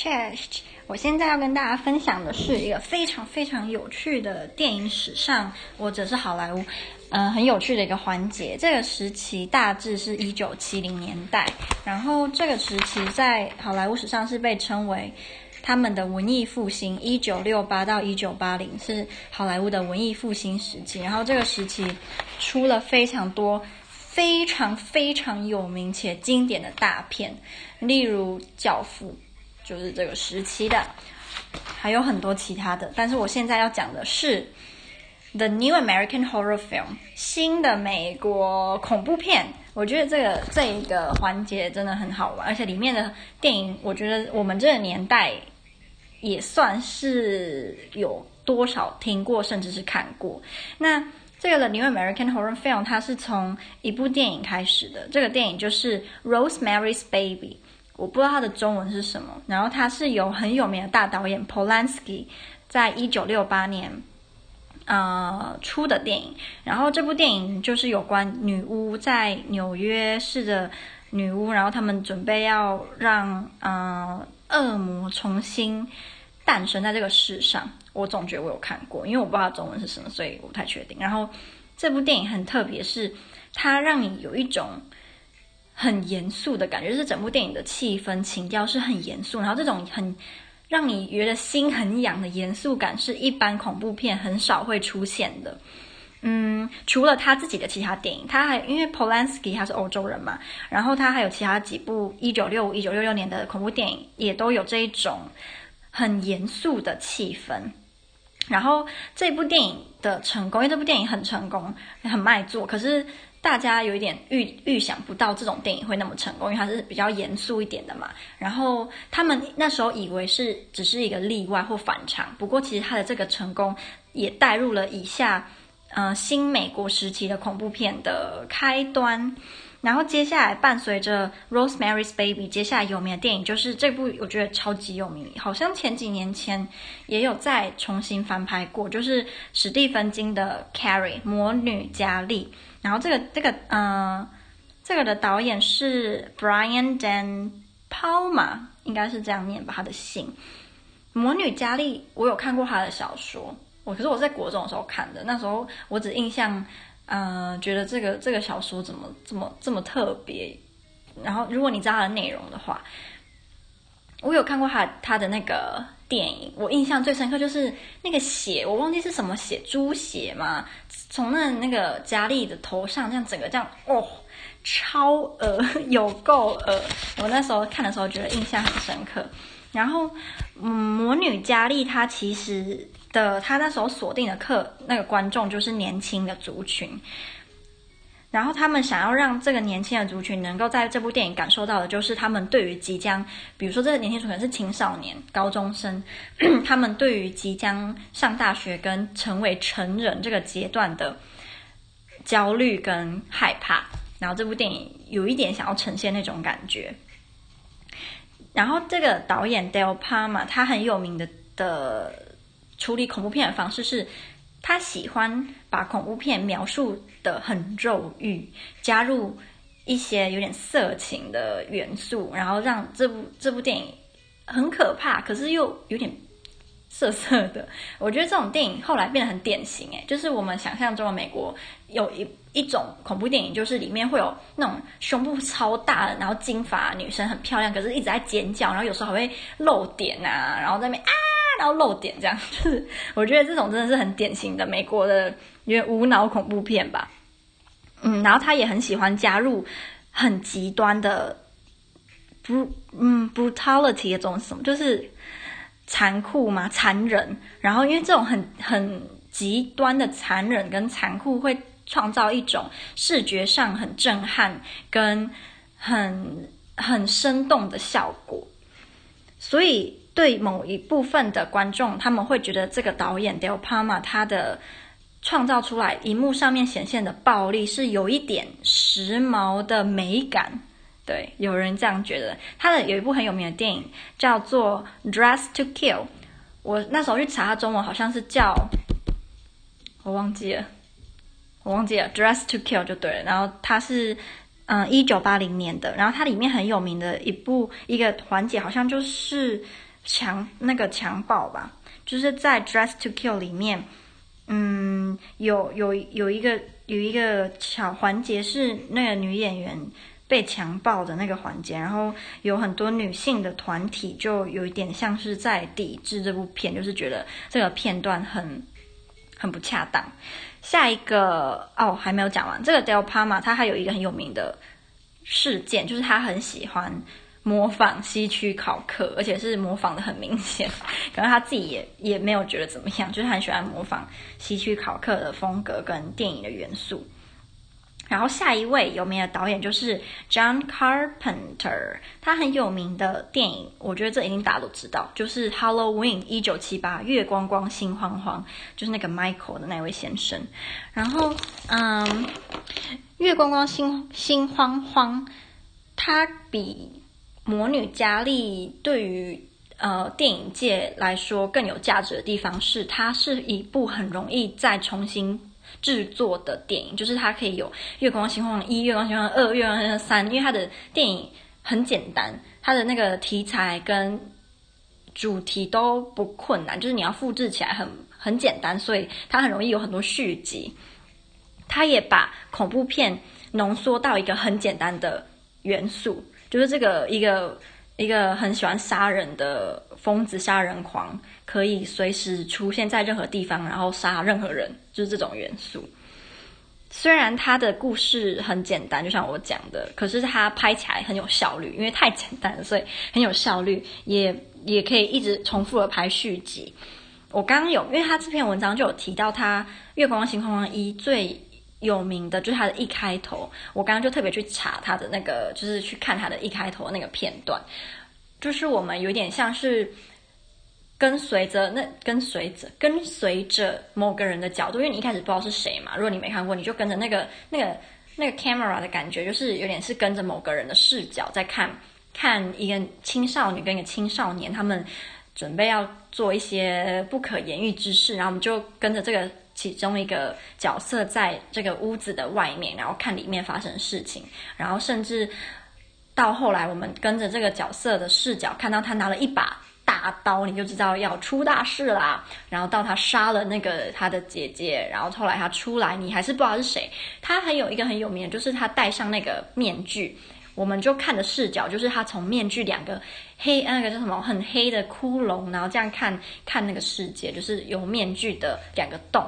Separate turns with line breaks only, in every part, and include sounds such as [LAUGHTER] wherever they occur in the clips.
Chest，我现在要跟大家分享的是一个非常非常有趣的电影史上或者是好莱坞，嗯、呃，很有趣的一个环节。这个时期大致是一九七零年代，然后这个时期在好莱坞史上是被称为他们的文艺复兴，一九六八到一九八零是好莱坞的文艺复兴时期。然后这个时期出了非常多非常非常有名且经典的大片，例如《教父》。就是这个时期的，还有很多其他的，但是我现在要讲的是《The New American Horror Film》新的美国恐怖片。我觉得这个这一个环节真的很好玩，而且里面的电影，我觉得我们这个年代也算是有多少听过，甚至是看过。那这个《The New American Horror Film》它是从一部电影开始的，这个电影就是《Rosemary's Baby》。我不知道它的中文是什么，然后它是由很有名的大导演 Polanski 在一九六八年，呃出的电影。然后这部电影就是有关女巫在纽约市的女巫，然后他们准备要让呃恶魔重新诞生在这个世上。我总觉得我有看过，因为我不知道中文是什么，所以我不太确定。然后这部电影很特别，是它让你有一种。很严肃的感觉，就是整部电影的气氛情调是很严肃，然后这种很让你觉得心很痒的严肃感，是一般恐怖片很少会出现的。嗯，除了他自己的其他电影，他还因为 Polanski 他是欧洲人嘛，然后他还有其他几部一九六五、一九六六年的恐怖电影，也都有这一种很严肃的气氛。然后这部电影的成功，因为这部电影很成功，很卖座，可是。大家有一点预预想不到这种电影会那么成功，因为它是比较严肃一点的嘛。然后他们那时候以为是只是一个例外或反常，不过其实它的这个成功也带入了以下，呃，新美国时期的恐怖片的开端。然后接下来伴随着《Rosemary's Baby》，接下来有名的电影就是这部，我觉得超级有名，好像前几年前也有再重新翻拍过，就是史蒂芬金的《Carrie》魔女嘉莉。然后这个这个嗯、呃，这个的导演是 Brian Dan Palma，应该是这样念吧，他的姓。魔女嘉莉，我有看过他的小说，我可是我在国中的时候看的，那时候我只印象。嗯、觉得这个这个小说怎么这么这么特别？然后，如果你知道它的内容的话，我有看过他他的那个电影，我印象最深刻就是那个血，我忘记是什么血，猪血嘛，从那那个佳丽的头上这样整个这样，哦，超恶，[LAUGHS] 有够恶！我那时候看的时候觉得印象很深刻。然后，嗯，魔女佳丽她其实。的他那时候锁定的客那个观众就是年轻的族群，然后他们想要让这个年轻的族群能够在这部电影感受到的，就是他们对于即将，比如说这个年轻族群是青少年、高中生，[CLEARS THROAT] 他们对于即将上大学跟成为成人这个阶段的焦虑跟害怕，然后这部电影有一点想要呈现那种感觉。然后这个导演 Del Palma 他很有名的的。处理恐怖片的方式是，他喜欢把恐怖片描述的很肉欲，加入一些有点色情的元素，然后让这部这部电影很可怕，可是又有点色色的。我觉得这种电影后来变得很典型，诶，就是我们想象中的美国有一一种恐怖电影，就是里面会有那种胸部超大的，然后金发女生很漂亮，可是一直在尖叫，然后有时候还会露点啊，然后在那边啊。要漏点这样，就 [LAUGHS] 是我觉得这种真的是很典型的美国的因为无脑恐怖片吧。嗯，然后他也很喜欢加入很极端的不嗯 brutality 的这种什么，就是残酷嘛，残忍。然后因为这种很很极端的残忍跟残酷，会创造一种视觉上很震撼跟很很生动的效果，所以。对某一部分的观众，他们会觉得这个导演 De Palma 他的创造出来，荧幕上面显现的暴力是有一点时髦的美感。对，有人这样觉得。他的有一部很有名的电影叫做《Dress to Kill》，我那时候去查他中文，好像是叫，我忘记了，我忘记了，《Dress to Kill》就对了。然后他是嗯一九八零年的，然后它里面很有名的一部一个环节，好像就是。强那个强暴吧，就是在《Dress to Kill》里面，嗯，有有有一个有一个小环节是那个女演员被强暴的那个环节，然后有很多女性的团体就有一点像是在抵制这部片，就是觉得这个片段很很不恰当。下一个哦，还没有讲完，这个 Del Palma 他还有一个很有名的事件，就是他很喜欢模仿西区考克，而且是模仿的很明显，[LAUGHS] 可能他自己也也没有觉得怎么样，就是很喜欢模仿西区考克的风格跟电影的元素。然后下一位有名的导演就是 John Carpenter，他很有名的电影，我觉得这一定大家都知道，就是《Halloween》一九七八，月光光心慌慌，就是那个 Michael 的那位先生。然后，嗯，月光光心心慌慌，他比魔女嘉莉对于呃电影界来说更有价值的地方是，它是一部很容易再重新。制作的电影就是它可以有《月光心慌慌一》《月光心慌慌二》《月光心慌慌三》，因为它的电影很简单，它的那个题材跟主题都不困难，就是你要复制起来很很简单，所以它很容易有很多续集。它也把恐怖片浓缩到一个很简单的元素，就是这个一个。一个很喜欢杀人的疯子、杀人狂，可以随时出现在任何地方，然后杀任何人，就是这种元素。虽然他的故事很简单，就像我讲的，可是他拍起来很有效率，因为太简单了，所以很有效率，也也可以一直重复的拍续集。我刚刚有，因为他这篇文章就有提到他《月光心慌慌一》最。有名的就是他的一开头，我刚刚就特别去查他的那个，就是去看他的一开头那个片段，就是我们有点像是跟随着那跟随着跟随着某个人的角度，因为你一开始不知道是谁嘛，如果你没看过，你就跟着那个那个那个 camera 的感觉，就是有点是跟着某个人的视角在看，看一个青少女跟一个青少年，他们准备要做一些不可言喻之事，然后我们就跟着这个。其中一个角色在这个屋子的外面，然后看里面发生事情，然后甚至到后来，我们跟着这个角色的视角，看到他拿了一把大刀，你就知道要出大事啦。然后到他杀了那个他的姐姐，然后后来他出来，你还是不知道是谁。他还有一个很有名的，就是他戴上那个面具，我们就看的视角就是他从面具两个黑那个叫什么很黑的窟窿，然后这样看看那个世界，就是有面具的两个洞。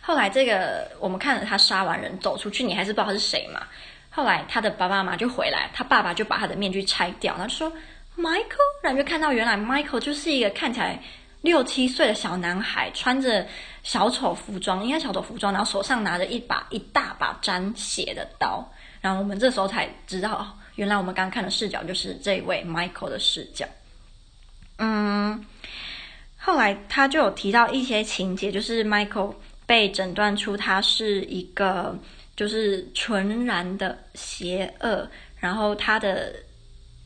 后来这个我们看着他杀完人走出去，你还是不知道他是谁嘛？后来他的爸爸妈妈就回来，他爸爸就把他的面具拆掉，他就说 Michael，然后就看到原来 Michael 就是一个看起来六七岁的小男孩，穿着小丑服装，应该小丑服装，然后手上拿着一把一大把沾血的刀，然后我们这时候才知道，原来我们刚刚看的视角就是这位 Michael 的视角。嗯，后来他就有提到一些情节，就是 Michael。被诊断出他是一个就是纯然的邪恶，然后他的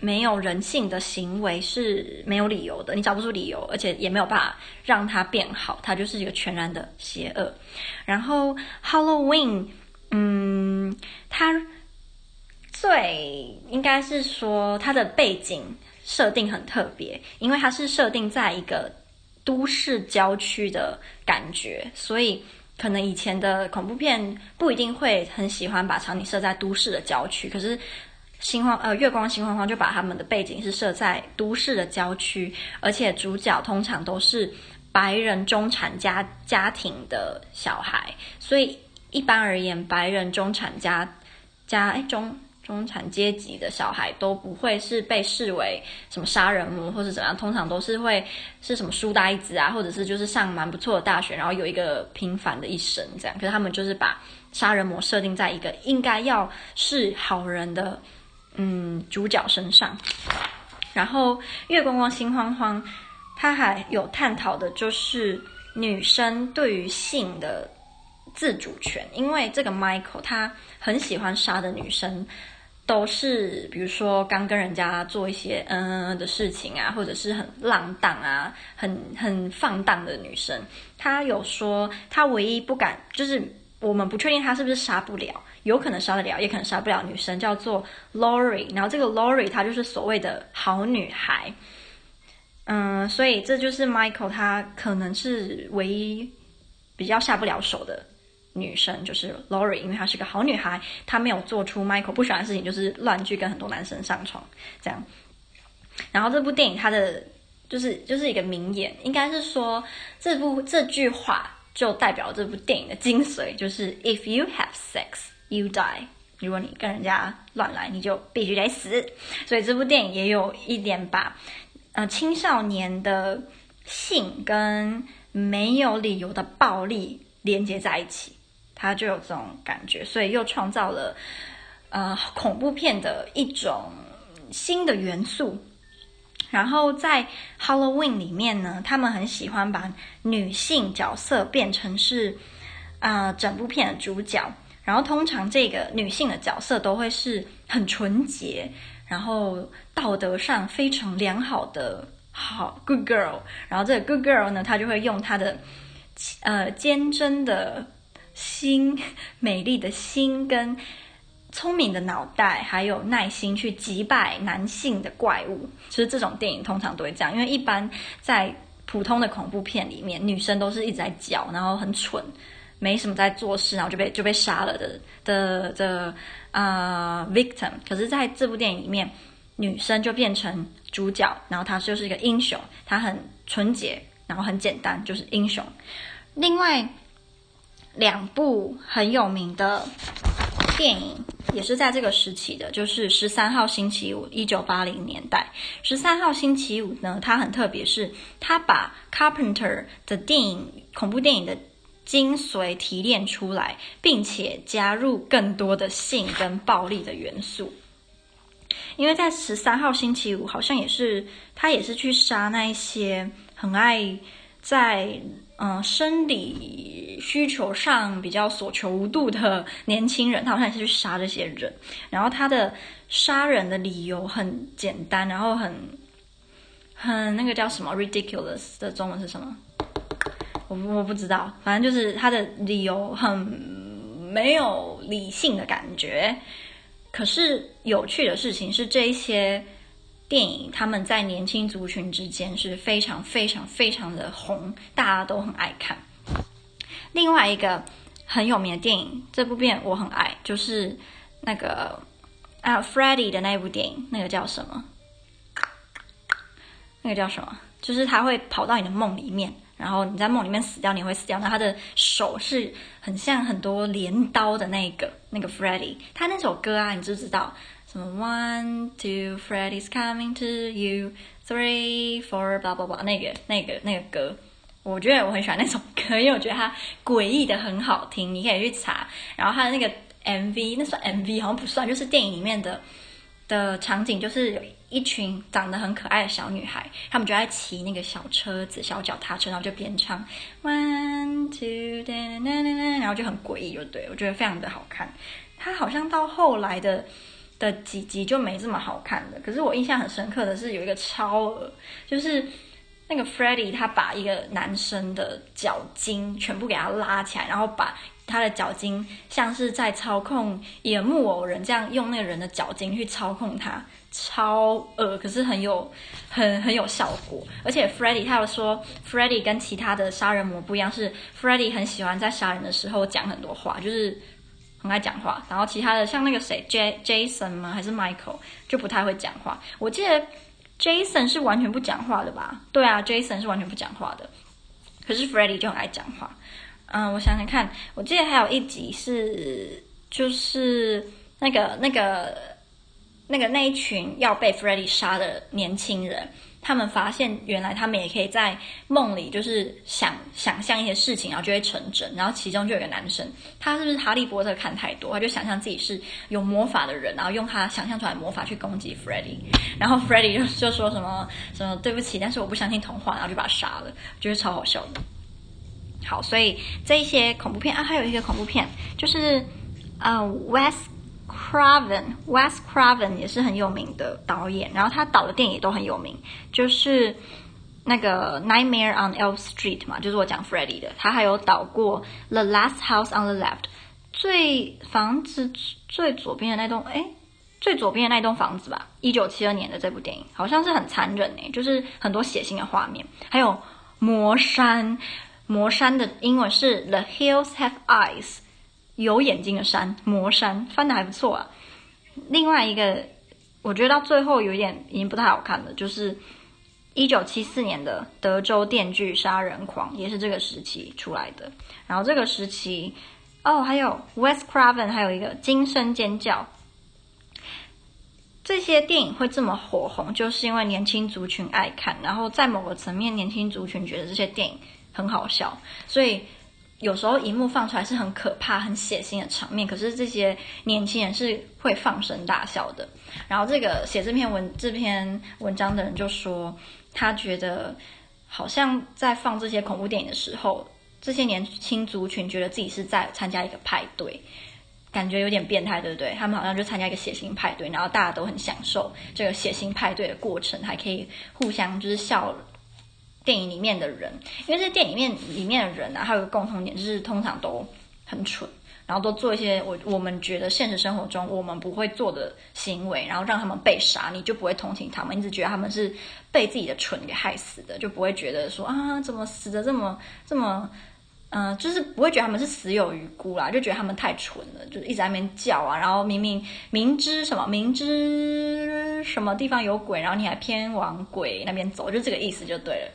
没有人性的行为是没有理由的，你找不出理由，而且也没有办法让他变好，他就是一个全然的邪恶。然后 Halloween，嗯，他最应该是说它的背景设定很特别，因为它是设定在一个。都市郊区的感觉，所以可能以前的恐怖片不一定会很喜欢把场景设在都市的郊区。可是心慌呃月光心慌慌就把他们的背景是设在都市的郊区，而且主角通常都是白人中产家家庭的小孩，所以一般而言，白人中产家家哎中。中产阶级的小孩都不会是被视为什么杀人魔或是怎样，通常都是会是什么书呆子啊，或者是就是上蛮不错的大学，然后有一个平凡的一生这样。可是他们就是把杀人魔设定在一个应该要是好人的嗯主角身上。然后《月光光心慌慌》，他还有探讨的就是女生对于性的自主权，因为这个 Michael 他很喜欢杀的女生。都是比如说刚跟人家做一些嗯的事情啊，或者是很浪荡啊，很很放荡的女生。她有说，她唯一不敢就是我们不确定她是不是杀不了，有可能杀得了，也可能杀不了。女生叫做 Laurie，然后这个 Laurie 她就是所谓的好女孩。嗯，所以这就是 Michael 他可能是唯一比较下不了手的女生，就是 Laurie，因为她是个好女孩，她没有做出 Michael 不喜欢的事情，就是乱去跟很多男生上床这样。然后这部电影它的就是就是一个名言，应该是说这部这句话就代表这部电影的精髓，就是 If you have sex, you die。如果你跟人家乱来，你就必须得死。所以这部电影也有一点把呃青少年的性跟没有理由的暴力连接在一起，他就有这种感觉，所以又创造了呃恐怖片的一种新的元素。然后在 Halloween 里面呢，他们很喜欢把女性角色变成是啊、整部片的主角。然后通常这个女性的角色都会是很纯洁，然后道德上非常良好的好 good girl。然后这个 good girl 呢，她就会用她的呃坚贞的心、美丽的心跟。聪明的脑袋，还有耐心去击败男性的怪物，其实这种电影通常都会这样，因为一般在普通的恐怖片里面，女生都是一直在叫，然后很蠢，没什么在做事，然后就被就被杀了的的的啊、victim。可是在这部电影里面，女生就变成主角，然后她就是一个英雄，她很纯洁，然后很简单，就是英雄。另外两部很有名的电影。也是在这个时期的，就是十三号星期五，一九八零年代。十三号星期五呢，它很特别，是它把 Carpenter 的电影恐怖电影的精髓提炼出来，并且加入更多的性跟暴力的元素。因为在十三号星期五，好像也是他也是去杀那一些很爱在。嗯，生理需求上比较所求无度的年轻人，他好像也是去杀这些人。然后他的杀人的理由很简单，然后很很那个叫什么 ridiculous 的中文是什么？我我不知道，反正就是他的理由很没有理性的感觉。可是有趣的事情是这一些。电影他们在年轻族群之间是非常非常非常的红，大家都很爱看。另外一个很有名的电影，这部片我很爱，就是那个啊，Freddy 的那部电影，那个叫什么？那个叫什么？就是他会跑到你的梦里面，然后你在梦里面死掉，你会死掉。那他的手是很像很多镰刀的那个那个 Freddy，他那首歌啊，你知不知道？什么 One Two Freddy's coming to you Three Four blah blah blah 那个那个那个歌，我觉得我很喜欢那首歌，因为我觉得它诡异的很好听，你可以去查。然后它的那个 MV，那算 MV 好像不算，就是电影里面的的场景，就是有一群长得很可爱的小女孩，她们就在骑那个小车子、小脚踏车，然后就边唱 One Two da da da，然后就很诡异，就对，我觉得非常的好看。它好像到后来的。的几集就没这么好看的，可是我印象很深刻的是有一个超，就是那个 Freddy 他把一个男生的脚筋全部给他拉起来，然后把他的脚筋像是在操控一个木偶人这样用那个人的脚筋去操控他，超恶，可是很有很很有效果。而且 Freddy 他有说，Freddy 跟其他的杀人魔不一样，是 Freddy 很喜欢在杀人的时候讲很多话，就是。很爱讲话，然后其他的像那个谁，J Jason 吗？还是 Michael 就不太会讲话。我记得 Jason 是完全不讲话的吧？对啊，Jason 是完全不讲话的。可是 Freddy 就很爱讲话。嗯，我想想看，我记得还有一集是就是那个那个那个那一群要被 Freddy 杀的年轻人。他们发现，原来他们也可以在梦里，就是想想象一些事情，然后就会成真。然后其中就有个男生，他是不是哈利波特看太多，他就想象自己是有魔法的人，然后用他想象出来的魔法去攻击 Freddy。然后 Freddy 就就说什么什么对不起，但是我不相信童话，然后就把他杀了，就是超好笑的。好，所以这一些恐怖片啊，还有一个恐怖片就是啊、West。Craven，Wes Craven 也是很有名的导演，然后他导的电影都很有名，就是那个 Nightmare on Elm Street 嘛，就是我讲 Freddy 的，他还有导过 The Last House on the Left，最房子最左边的那栋，哎，最左边的那栋房子吧，一九七二年的这部电影，好像是很残忍诶，就是很多血腥的画面。还有魔山，魔山的英文是 The Hills Have Eyes，有眼睛的山，魔山翻得还不错啊。另外一个，我觉得到最后有点已经不太好看了，就是一九七四年的德州电锯杀人狂，也是这个时期出来的。然后这个时期，哦，还有 Wes Craven，还有一个惊声尖叫。这些电影会这么火红，就是因为年轻族群爱看，然后在某个层面，年轻族群觉得这些电影很好笑，所以有时候荧幕放出来是很可怕、很血腥的场面，可是这些年轻人是会放声大笑的。然后这个写这篇文这篇文章的人就说，他觉得好像在放这些恐怖电影的时候，这些年轻族群觉得自己是在参加一个派对。感觉有点变态，对不对？他们好像就参加一个血腥派对，然后大家都很享受这个血腥派对的过程，还可以互相就是笑电影里面的人，因为这电影里面里面的人啊，还有个共同点就是通常都很蠢，然后都做一些我我们觉得现实生活中我们不会做的行为，然后让他们被杀，你就不会同情他们，一直觉得他们是被自己的蠢给害死的，就不会觉得说啊，怎么死的这么这么。嗯、就是不会觉得他们是死有余辜啦，就觉得他们太蠢了，就是一直在那边叫啊，然后明明明知什么，明知什么地方有鬼，然后你还偏往鬼那边走，就这个意思就对了。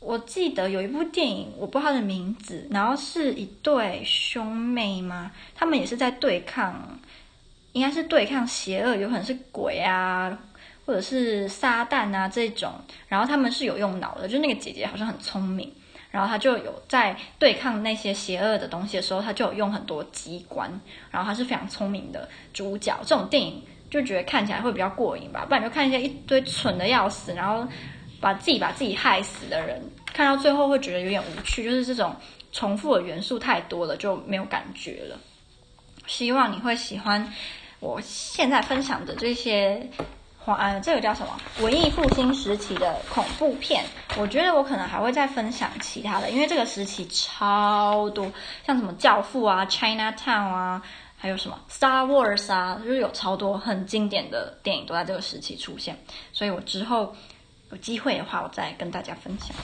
我记得有一部电影，我不知道它的名字，然后是一对兄妹吗？他们也是在对抗，应该是对抗邪恶，有可能是鬼啊，或者是撒旦啊这种，然后他们是有用脑的，就那个姐姐好像很聪明。然后他就有在对抗那些邪恶的东西的时候，他就有用很多机关。然后他是非常聪明的主角。这种电影就觉得看起来会比较过瘾吧，不然就看一些一堆蠢的要死，然后把自己把自己害死的人，看到最后会觉得有点无趣，就是这种重复的元素太多了，就没有感觉了。希望你会喜欢我现在分享的这些。呃，这个叫什么？文艺复兴时期的恐怖片，我觉得我可能还会再分享其他的，因为这个时期超多，像什么《教父》啊，《Chinatown》啊，还有什么《Star Wars》啊，就是有超多很经典的电影都在这个时期出现，所以我之后有机会的话，我再跟大家分享。